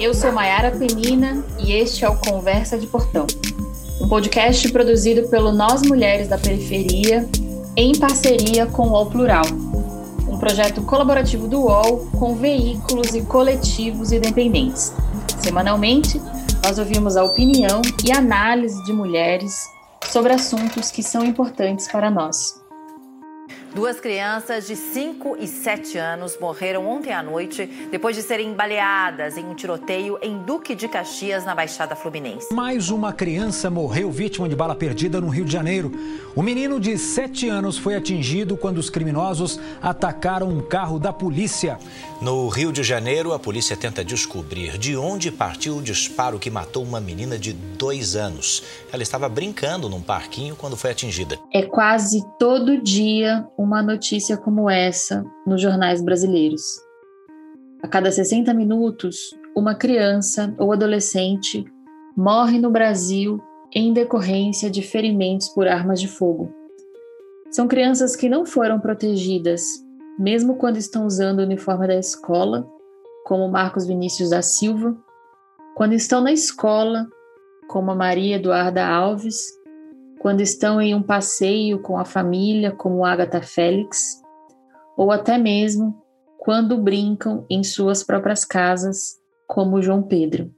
Eu sou Maiara Penina e este é o Conversa de Portão, um podcast produzido pelo Nós Mulheres da Periferia em parceria com o UOL Plural, um projeto colaborativo do UOL com veículos e coletivos independentes. Semanalmente, nós ouvimos a opinião e análise de mulheres sobre assuntos que são importantes para nós. Duas crianças de 5 e 7 anos morreram ontem à noite depois de serem baleadas em um tiroteio em Duque de Caxias, na Baixada Fluminense. Mais uma criança morreu vítima de bala perdida no Rio de Janeiro. O menino de 7 anos foi atingido quando os criminosos atacaram um carro da polícia. No Rio de Janeiro, a polícia tenta descobrir de onde partiu o disparo que matou uma menina de dois anos. Ela estava brincando num parquinho quando foi atingida. É quase todo dia uma notícia como essa nos jornais brasileiros. A cada 60 minutos, uma criança ou adolescente morre no Brasil em decorrência de ferimentos por armas de fogo. São crianças que não foram protegidas mesmo quando estão usando o uniforme da escola, como Marcos Vinícius da Silva, quando estão na escola, como a Maria Eduarda Alves, quando estão em um passeio com a família, como Agatha Félix, ou até mesmo quando brincam em suas próprias casas, como João Pedro.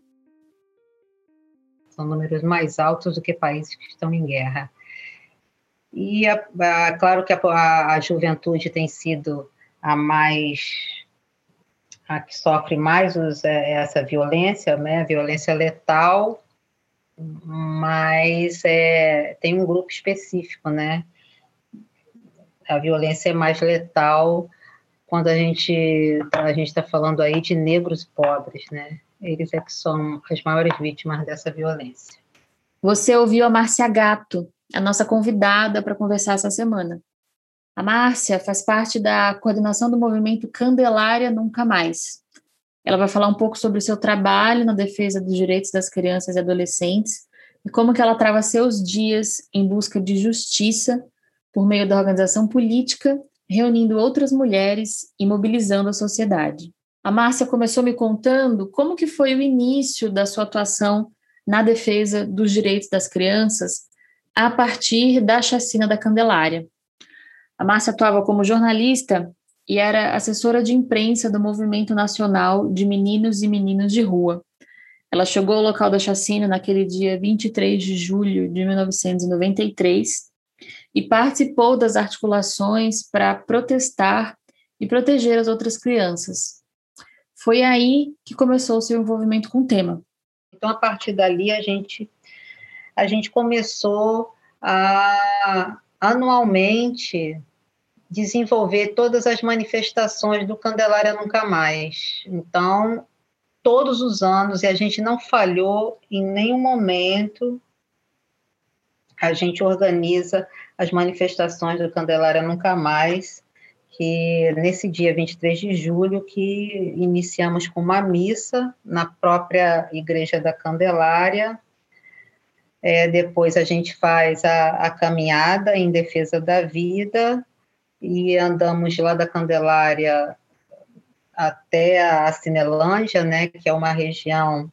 São números mais altos do que países que estão em guerra. E, a, a, claro que a, a, juventude tem sido a mais a que sofre mais os, é, essa violência, né, violência letal, mas é, tem um grupo específico, né? A violência é mais letal quando a gente a gente está falando aí de negros pobres, né? Eles é que são as maiores vítimas dessa violência. Você ouviu a Márcia Gato, a nossa convidada para conversar essa semana. A Márcia faz parte da coordenação do movimento Candelária Nunca Mais. Ela vai falar um pouco sobre o seu trabalho na defesa dos direitos das crianças e adolescentes e como que ela trava seus dias em busca de justiça por meio da organização política, reunindo outras mulheres e mobilizando a sociedade. A Márcia começou me contando como que foi o início da sua atuação na defesa dos direitos das crianças a partir da chacina da Candelária. A Márcia atuava como jornalista e era assessora de imprensa do Movimento Nacional de Meninos e Meninas de Rua. Ela chegou ao local da chacina naquele dia 23 de julho de 1993 e participou das articulações para protestar e proteger as outras crianças. Foi aí que começou o seu envolvimento com o tema. Então, a partir dali, a gente, a gente começou a anualmente desenvolver todas as manifestações do Candelária Nunca Mais. Então, todos os anos, e a gente não falhou em nenhum momento, a gente organiza as manifestações do Candelária Nunca Mais, que nesse dia 23 de julho, que iniciamos com uma missa na própria Igreja da Candelária, é, depois a gente faz a, a, caminhada em defesa da vida e andamos lá da Candelária até a Cinelândia, né, que é uma região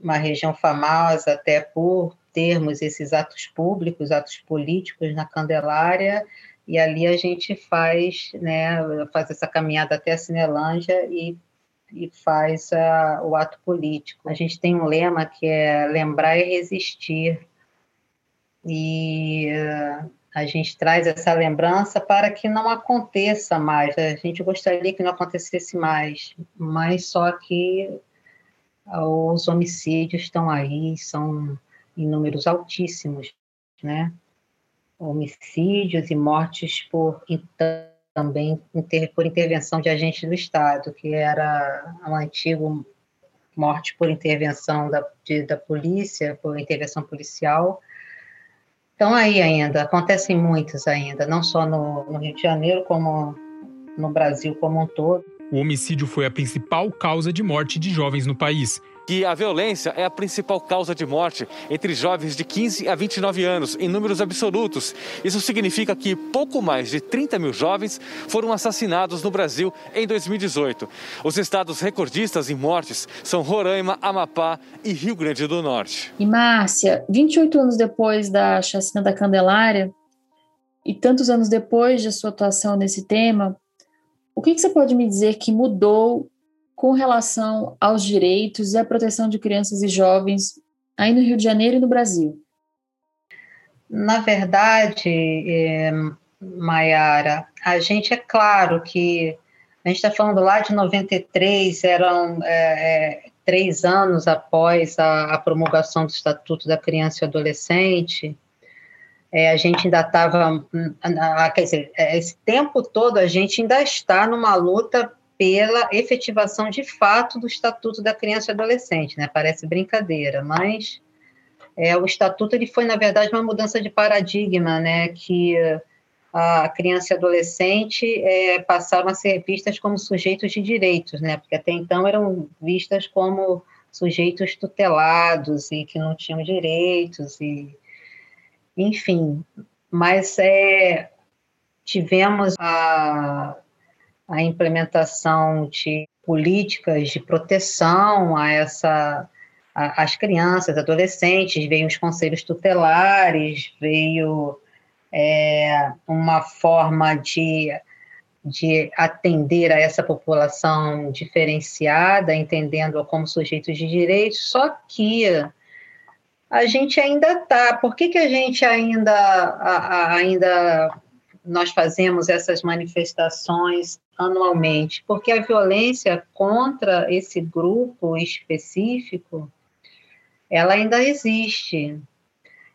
uma região famosa até por termos esses atos públicos, atos políticos na Candelária, e ali a gente faz, né, faz essa caminhada até a Cinelândia e, e faz uh, o ato político. A gente tem um lema que é lembrar e resistir, e a gente traz essa lembrança para que não aconteça mais. A gente gostaria que não acontecesse mais, mas só que os homicídios estão aí, são em números altíssimos, né? Homicídios e mortes por também por intervenção de agentes do Estado, que era o antigo morte por intervenção da, de, da polícia, por intervenção policial, Estão aí ainda, acontecem muitos ainda, não só no, no Rio de Janeiro, como no Brasil como um todo. O homicídio foi a principal causa de morte de jovens no país. Que a violência é a principal causa de morte entre jovens de 15 a 29 anos, em números absolutos. Isso significa que pouco mais de 30 mil jovens foram assassinados no Brasil em 2018. Os estados recordistas em mortes são Roraima, Amapá e Rio Grande do Norte. E Márcia, 28 anos depois da chacina da Candelária e tantos anos depois de sua atuação nesse tema, o que, que você pode me dizer que mudou com relação aos direitos e à proteção de crianças e jovens aí no Rio de Janeiro e no Brasil? Na verdade, é, Maiara, a gente é claro que a gente está falando lá de 93, eram é, é, três anos após a, a, promulgação do Estatuto da Criança e Adolescente. É, a gente ainda estava, quer dizer, é, esse tempo todo a gente ainda está numa luta pela efetivação de fato do Estatuto da Criança e Adolescente, né? Parece brincadeira, mas é, o Estatuto ele foi, na verdade, uma mudança de paradigma, né? Que a criança e adolescente é, passaram a ser vistas como sujeitos de direitos, né? Porque até então eram vistas como sujeitos tutelados e que não tinham direitos e enfim, mas é, tivemos a a implementação de políticas de proteção a essa as crianças, adolescentes, veio os conselhos tutelares, veio é, uma forma de, de atender a essa população diferenciada, entendendo-a como sujeitos de direitos, só que a gente ainda está. Por que, que a gente ainda, a, a, ainda nós fazemos essas manifestações anualmente, porque a violência contra esse grupo específico, ela ainda existe,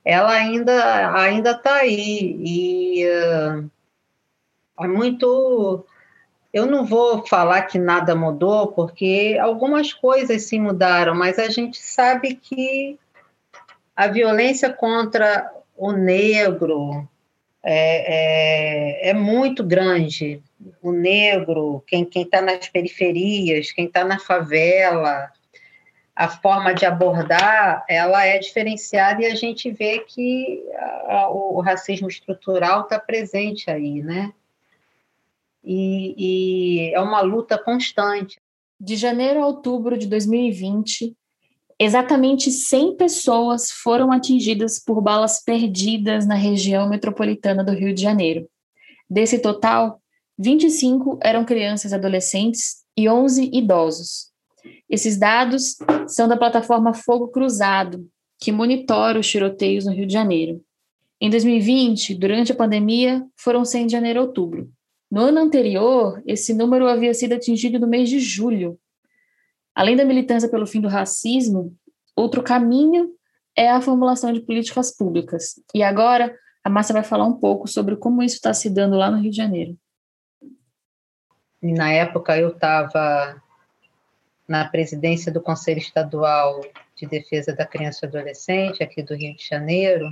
ela ainda ainda está aí e uh, é muito. Eu não vou falar que nada mudou, porque algumas coisas se mudaram, mas a gente sabe que a violência contra o negro, é, é, é muito grande. O negro, quem está nas periferias, quem está na favela, a forma de abordar, ela é diferenciada e a gente vê que a, o, racismo estrutural está presente aí, né? E, e é uma luta constante. De janeiro a outubro de 2020, exatamente 100 pessoas foram atingidas por balas perdidas na região metropolitana do Rio de Janeiro. Desse total, 25 eram crianças e adolescentes e 11 idosos. Esses dados são da plataforma Fogo Cruzado, que monitora os tiroteios no Rio de Janeiro. Em 2020, durante a pandemia, foram 100 de janeiro a outubro. No ano anterior, esse número havia sido atingido no mês de julho, Além da militância pelo fim do racismo, outro caminho é a formulação de políticas públicas. E agora a Márcia vai falar um pouco sobre como isso está se dando lá no Rio de Janeiro. Na época eu estava na presidência do Conselho Estadual de Defesa da Criança e Adolescente aqui do Rio de Janeiro.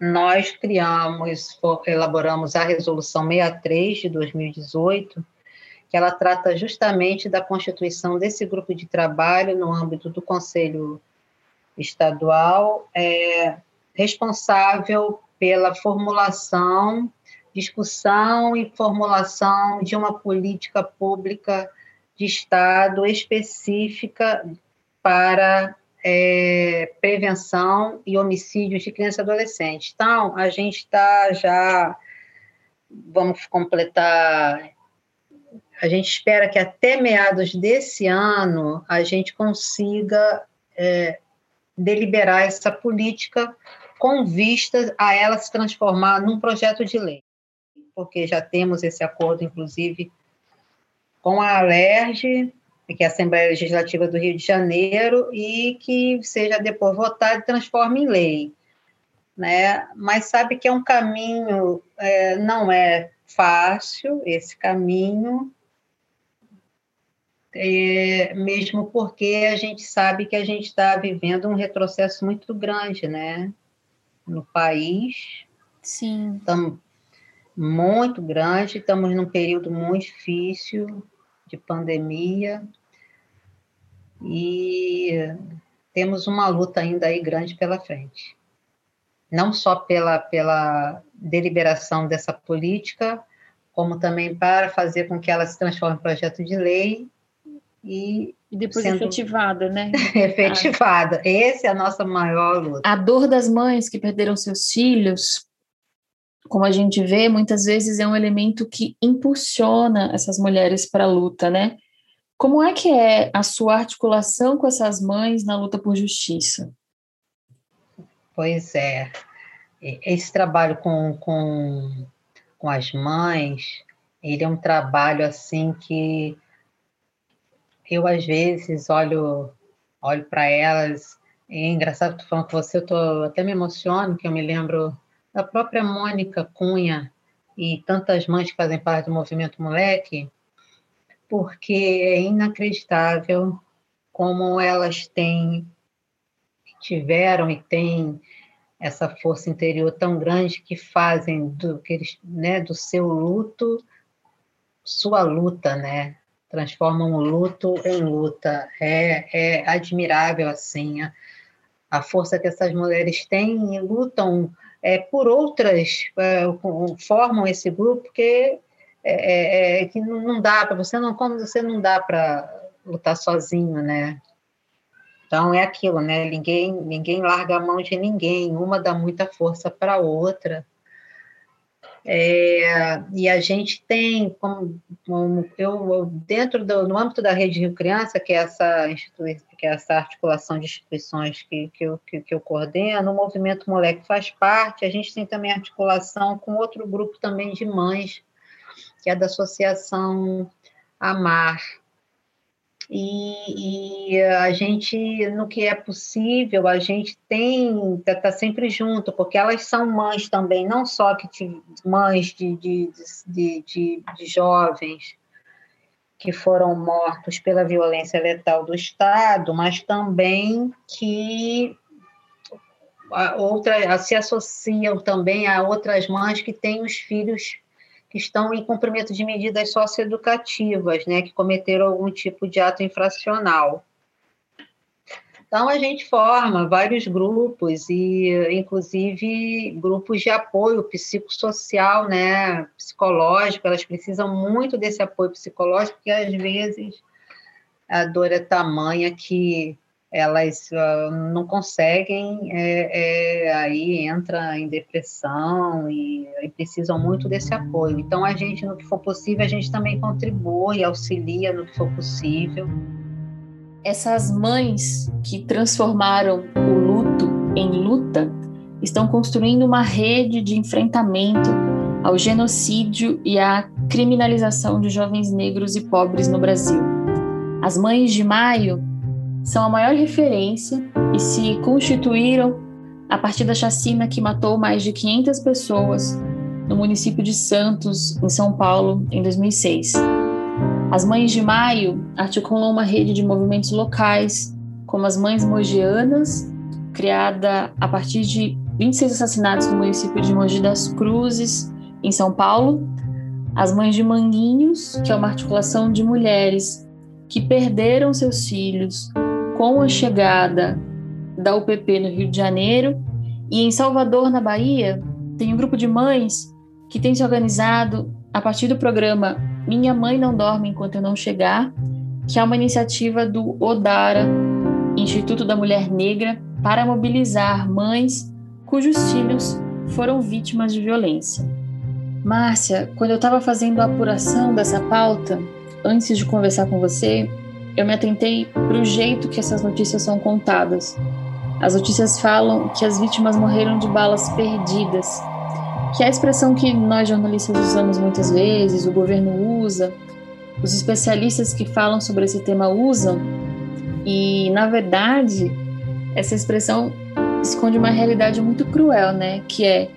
Nós criamos, elaboramos a resolução 63 de 2018, que ela trata justamente da constituição desse grupo de trabalho no âmbito do Conselho Estadual, é, responsável pela formulação, discussão e formulação de uma política pública de Estado específica para é, prevenção e homicídios de criança e adolescente. Então, a gente está já, vamos completar a gente espera que até meados desse ano a gente consiga é, deliberar essa política com vista a ela se transformar num projeto de lei, porque já temos esse acordo, inclusive, com a Alerj, que é a Assembleia Legislativa do Rio de Janeiro, e que seja depois votado e transforme em lei. Né? Mas sabe que é um caminho, é, não é fácil esse caminho, é, mesmo porque a gente sabe que a gente está vivendo um retrocesso muito grande, né? No país. Sim. Muito grande, estamos num período muito difícil de pandemia. e temos uma luta ainda aí grande pela frente. Não só pela, pela deliberação dessa política, como também para fazer com que ela se transforme em projeto de lei e, e depois sendo efetivada, né? efetivada. Essa é a nossa maior luta. A dor das mães que perderam seus filhos, como a gente vê, muitas vezes é um elemento que impulsiona essas mulheres para a luta, né? Como é que é a sua articulação com essas mães na luta por justiça? Pois é, esse trabalho com, com, com as mães, ele é um trabalho assim que eu às vezes olho olho para elas é engraçado tu falando com você eu tô até me emociono que eu me lembro da própria Mônica Cunha e tantas mães que fazem parte do movimento moleque porque é inacreditável como elas têm tiveram e têm essa força interior tão grande que fazem do que eles, né, do seu luto sua luta, né? transformam o luto em luta. É, é admirável, assim, a, a, força que essas mulheres têm e lutam é, por outras, é, formam esse grupo que, é, é, é que não dá para você, não, como você não dá para lutar sozinho, né? Então é aquilo, né? Ninguém, ninguém larga a mão de ninguém, uma dá muita força para a outra. É, e a gente tem, como, como eu, dentro do, no âmbito da Rede Rio Criança, que é essa, que é essa articulação de instituições que, que, eu, que, que eu coordeno, o Movimento Moleque faz parte, a gente tem também articulação com outro grupo também de mães, que é da Associação Amar, e, e, a gente, no que é possível, a gente tem, está tá sempre junto, porque elas são mães também, não só que mães de, de, de, de, de jovens que foram mortos pela violência letal do Estado, mas também que outra, se associam também a outras mães que têm os filhos que estão em cumprimento de medidas socioeducativas, né, que cometeram algum tipo de ato infracional. Então, a gente forma vários grupos, e inclusive grupos de apoio psicossocial, né, psicológico, elas precisam muito desse apoio psicológico, porque às vezes a dor é tamanha que elas uh, não conseguem, é, é, aí entra em depressão e, e, precisam muito desse apoio. Então, a gente, no que for possível, a gente também contribui, auxilia no que for possível. Essas mães que transformaram o luto em luta estão construindo uma rede de enfrentamento ao genocídio e à criminalização de jovens negros e pobres no Brasil. As Mães de Maio são a maior referência e se constituíram a partir da chacina que matou mais de 500 pessoas no município de Santos, em São Paulo, em 2006. As Mães de Maio articulam uma rede de movimentos locais, como as Mães Mogianas, criada a partir de 26 assassinatos no município de Mogi das Cruzes, em São Paulo, as Mães de Manguinhos, que é uma articulação de mulheres que perderam seus filhos com a chegada da UPP no Rio de Janeiro e em Salvador, na Bahia, tem um grupo de mães que tem se organizado a partir do programa Minha Mãe Não Dorme Enquanto Eu Não Chegar, que é uma iniciativa do ODARA, Instituto da Mulher Negra, para mobilizar mães cujos filhos foram vítimas de violência. Márcia, quando eu estava fazendo a apuração dessa pauta, antes de conversar com você, eu me atentei para o jeito que essas notícias são contadas. As notícias falam que as vítimas morreram de balas perdidas, que é a expressão que nós jornalistas usamos muitas vezes, o governo usa, os especialistas que falam sobre esse tema usam, e na verdade, essa expressão esconde uma realidade muito cruel, né? Que é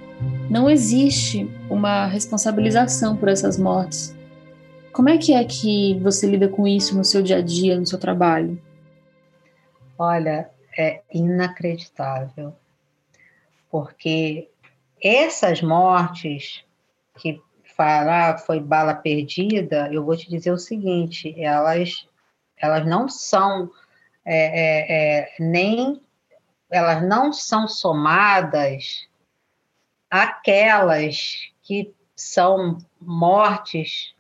não existe uma responsabilização por essas mortes. Como é que é que você lida com isso no seu dia a dia, no seu trabalho? Olha, é inacreditável, porque essas mortes que falar foi bala perdida, eu vou te dizer o seguinte, elas elas não são é, é, é, nem elas não são somadas aquelas que são mortes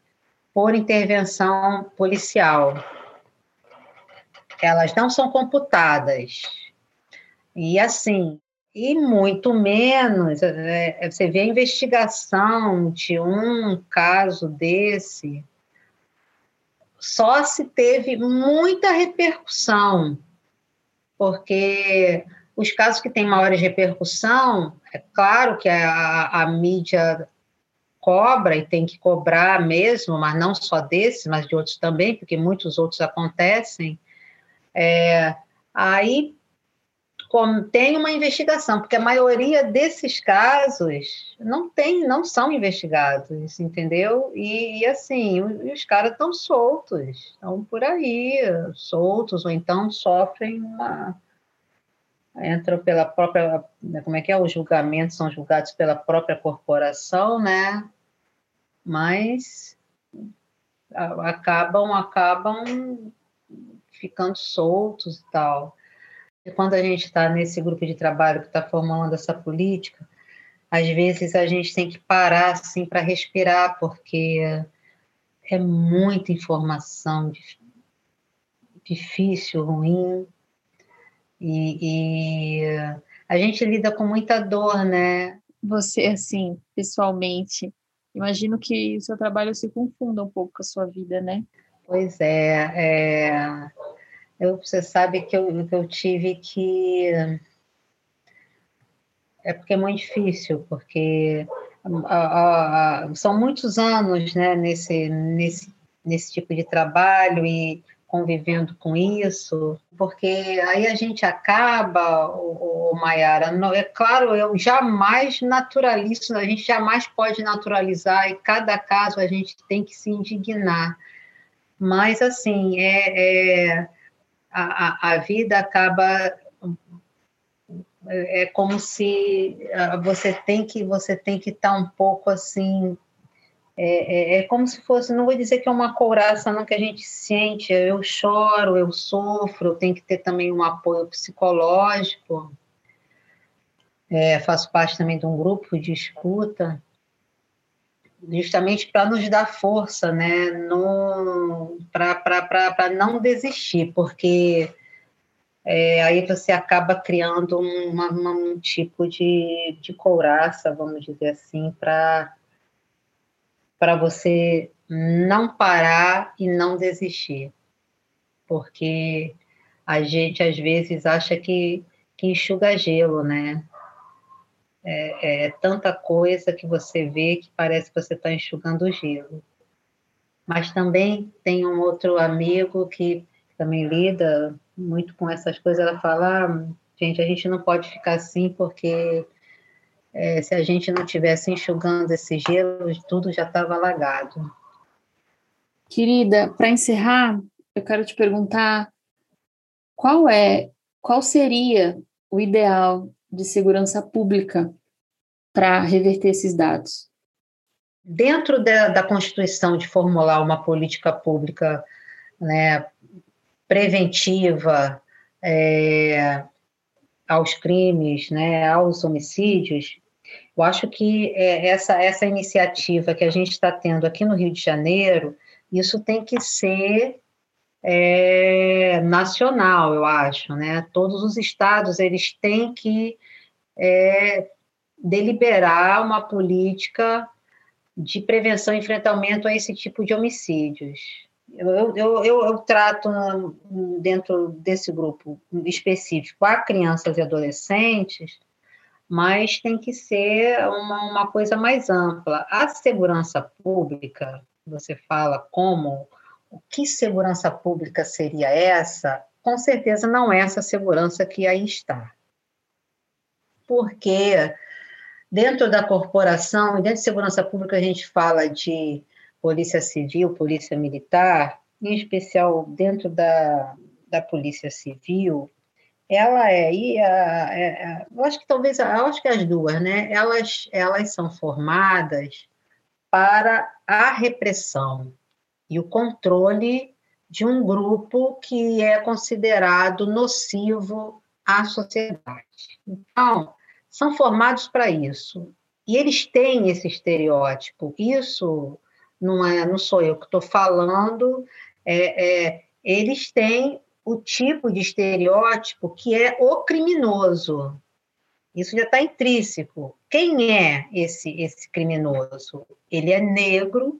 por intervenção policial. Elas não são computadas. E assim, e muito menos, é, é, você vê a investigação de um caso desse, só se teve muita repercussão, porque os casos que têm maiores repercussão, é claro que a, a mídia cobra e tem que cobrar mesmo, mas não só desse, mas de outros também, porque muitos outros acontecem. É, aí tem uma investigação, porque a maioria desses casos não tem, não são investigados, entendeu? E, e assim, os, os caras estão soltos, estão por aí, soltos, ou então sofrem uma. Entram pela própria. Como é que é? Os julgamentos são julgados pela própria corporação, né? Mas acabam, acabam ficando soltos e tal quando a gente está nesse grupo de trabalho que está formulando essa política, às vezes a gente tem que parar assim para respirar, porque é muita informação difícil, ruim, e, e a gente lida com muita dor, né? Você, assim, pessoalmente, imagino que o seu trabalho se confunda um pouco com a sua vida, né? Pois é, é eu, você sabe que eu, que eu tive que. É porque é muito difícil, porque a, a, são muitos anos né, nesse, nesse, nesse tipo de trabalho e convivendo com isso, porque aí a gente acaba, o, o Maiara, é claro, eu jamais naturalizo, a gente jamais pode naturalizar, e cada caso a gente tem que se indignar. Mas, assim, é, é a, a vida acaba é, é como se ah, você tem que você tem que estar tá um pouco assim é, é, é, como se fosse não vou dizer que é uma couraça não que a gente sente eu choro eu sofro eu tenho que ter também um apoio psicológico. É, faço parte também de um grupo de escuta justamente para nos dar força, né, para não desistir, porque é, aí você acaba criando uma, uma, um tipo de, de couraça, vamos dizer assim, para você não parar e não desistir. Porque a gente às vezes acha que, que enxuga gelo, né? É, é, tanta coisa que você vê que parece que você está enxugando gelo. Mas também tem um outro amigo que também lida muito com essas coisas. Ela fala: ah, gente, a gente não pode ficar assim porque é, se a gente não tivesse enxugando esse gelo, tudo já estava alagado. Querida, para encerrar, eu quero te perguntar qual é, qual seria o ideal de segurança pública para reverter esses dados? Dentro da, da, Constituição, de formular uma política pública né, preventiva é, aos crimes, né, aos homicídios, eu acho que é, essa, essa iniciativa que a gente está tendo aqui no Rio de Janeiro, isso tem que ser é, nacional, eu acho, né? Todos os estados eles têm que é, deliberar uma política de prevenção e enfrentamento a esse tipo de homicídios. Eu, eu, eu, eu, trato dentro desse grupo específico a crianças e adolescentes, mas tem que ser uma, uma coisa mais ampla. A segurança pública, você fala como que segurança pública seria essa? Com certeza não é essa segurança que aí está. Porque dentro da corporação, dentro de segurança pública, a gente fala de polícia civil, polícia militar, em especial dentro da, da polícia civil, ela é, e a, é, é, eu acho que talvez, eu acho que as duas, né, elas, elas são formadas para a repressão, e o controle de um grupo que é considerado nocivo à sociedade. Então, são formados para isso. E eles têm esse estereótipo. Isso não é, não sou eu que estou falando. É, é, eles têm o tipo de estereótipo que é o criminoso. Isso já está intrínseco. Quem é esse, esse criminoso? Ele é negro,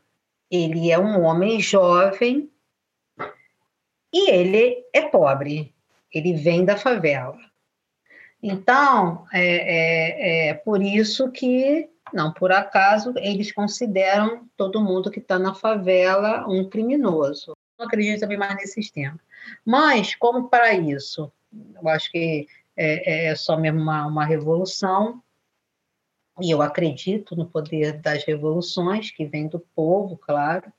ele é um homem jovem e ele é pobre. Ele vem da favela. Então, é, é, é por isso que, não por acaso, eles consideram todo mundo que está na favela um criminoso. Não acredito também mais nesse sistema. Mas, como para isso? Eu acho que é, é só mesmo uma, uma revolução, e eu acredito no poder das revoluções, que vem do povo, claro.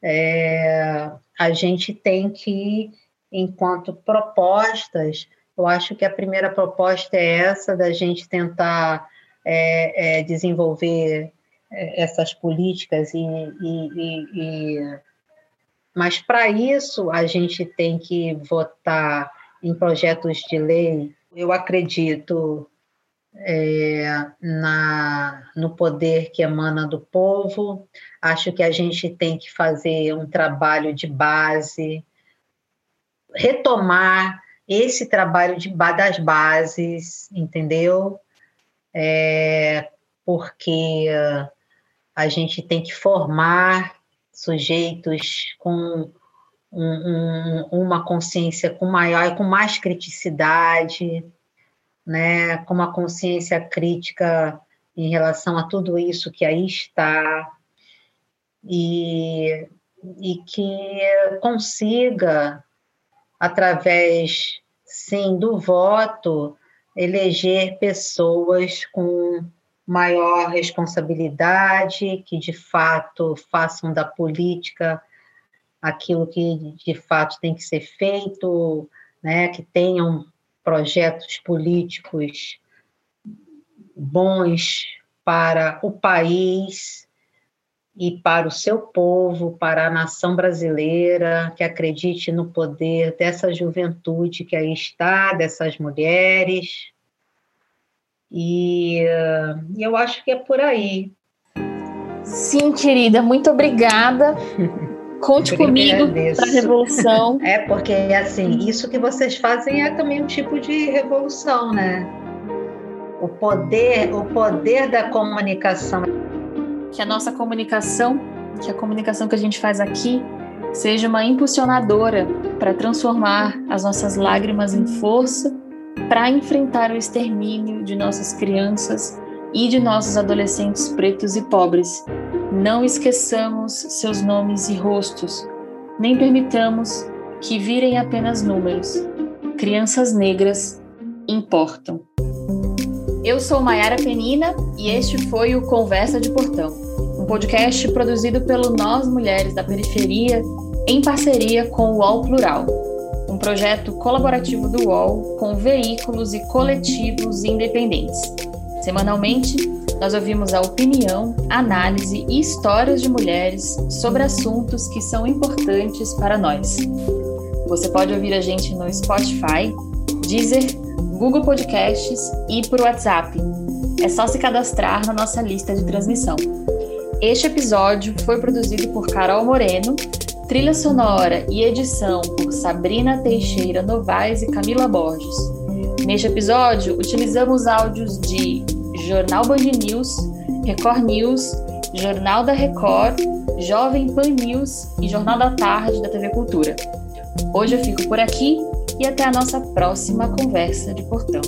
É, a gente tem que, enquanto propostas, eu acho que a primeira proposta é essa, da gente tentar é, é, desenvolver é, essas políticas, e, e, e, e... mas para isso a gente tem que votar em projetos de lei. Eu acredito é, na, no poder que emana do povo. Acho que a gente tem que fazer um trabalho de base, retomar esse trabalho de, das bases, entendeu? É, porque a gente tem que formar sujeitos com um, um, uma consciência com maior, com mais criticidade, né, com uma consciência crítica em relação a tudo isso que aí está, e, e que consiga, através, sim, do voto, eleger pessoas com maior responsabilidade, que de fato façam da política aquilo que de fato tem que ser feito, né, que tenham projetos políticos bons para o país e para o seu povo, para a nação brasileira, que acredite no poder dessa juventude que aí está, dessas mulheres. E, e eu acho que é por aí. Sim, querida, muito obrigada. Conte comigo para a revolução. É, porque assim, isso que vocês fazem é também um tipo de revolução, né? O poder, o poder da comunicação. Que a nossa comunicação, que a comunicação que a gente faz aqui, seja uma impulsionadora para transformar as nossas lágrimas em força para enfrentar o extermínio de nossas crianças e de nossos adolescentes pretos e pobres não esqueçamos seus nomes e rostos, nem permitamos que virem apenas números. Crianças negras importam. Eu sou Maiara Penina e este foi o Conversa de Portão, um podcast produzido pelo Nós Mulheres da Periferia em parceria com o UOL Plural, projeto colaborativo do UOL com veículos e coletivos independentes. Semanalmente, nós ouvimos a opinião, análise e histórias de mulheres sobre assuntos que são importantes para nós. Você pode ouvir a gente no Spotify, Deezer, Google Podcasts e por WhatsApp. É só se cadastrar na nossa lista de transmissão. Este episódio foi produzido por Carol Moreno, trilha sonora e edição Sabrina Teixeira Novaes e Camila Borges. Neste episódio, utilizamos áudios de Jornal Band News, Record News, Jornal da Record, Jovem Pan News e Jornal da Tarde da TV Cultura. Hoje eu fico por aqui e até a nossa próxima conversa de portão.